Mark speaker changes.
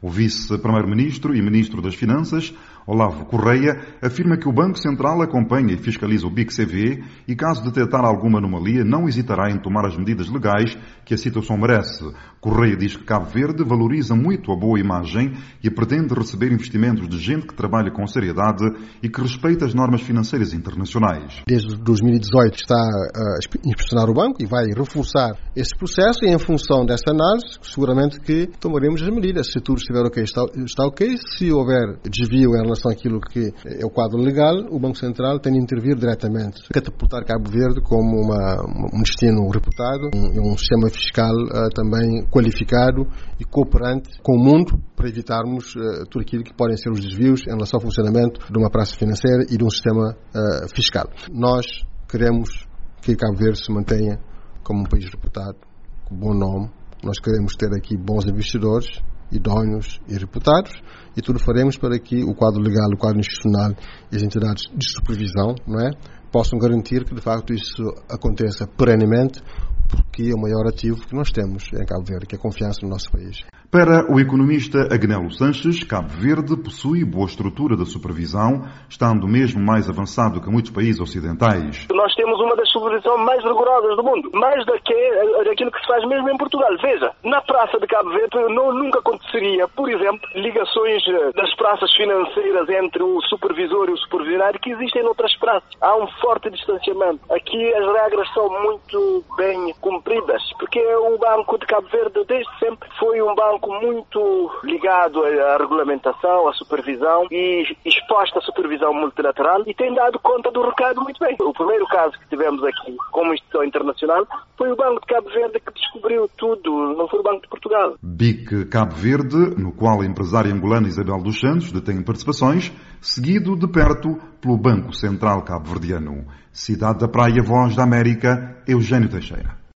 Speaker 1: O vice-primeiro-ministro e ministro das Finanças, Olavo Correia, afirma que o Banco Central acompanha e fiscaliza o BIC-CV e, caso detectar alguma anomalia, não hesitará em tomar as medidas legais que a situação merece. Correia diz que Cabo Verde valoriza muito a boa imagem e pretende receber investimentos de gente que trabalha com seriedade e que respeita as normas financeiras internacionais.
Speaker 2: Desde 2018 está a inspecionar o banco e vai reforçar esse processo e em função dessa análise, seguramente que tomaremos as medidas. Se tudo estiver ok, está, está ok. Se houver desvio em relação àquilo que é o quadro legal, o Banco Central tem de intervir diretamente. Catapultar Cabo Verde como uma, um destino reputado, um, um sistema fiscal uh, também qualificado e cooperante com o mundo para evitarmos uh, tudo aquilo que podem ser os desvios em relação ao funcionamento de uma praça financeira e de um sistema uh, fiscal. Nós queremos que Cabo Verde se mantenha como um país reputado, com bom nome. Nós queremos ter aqui bons investidores, idóneos e reputados e tudo faremos para que o quadro legal, o quadro institucional e as entidades de supervisão não é, possam garantir que de facto isso aconteça perenemente porque é o maior ativo que nós temos em Cabo Verde, que é a confiança no nosso país.
Speaker 1: Para o economista Agnelo Sanches, Cabo Verde possui boa estrutura de supervisão, estando mesmo mais avançado que muitos países ocidentais.
Speaker 3: Nós temos uma das supervisões mais rigorosas do mundo, mais daquilo que se faz mesmo em Portugal. Veja, na praça de Cabo Verde não, nunca aconteceria, por exemplo, ligações eh, das praças financeiras entre o supervisor e o supervisionário que existem noutras praças. Há um forte distanciamento. Aqui as regras são muito bem cumpridas, porque o Banco de Cabo Verde desde sempre foi um banco muito ligado à regulamentação, à supervisão e exposto à supervisão multilateral e tem dado conta do recado muito bem. O primeiro caso que tivemos aqui como instituição internacional foi o Banco de Cabo Verde que descobriu tudo, não foi o Banco de Portugal.
Speaker 1: BIC Cabo Verde, no qual a empresária angolana Isabel dos Santos detém participações, seguido de perto pelo Banco Central Cabo-Verdiano. Cidade da Praia, Voz da América, Eugênio Teixeira.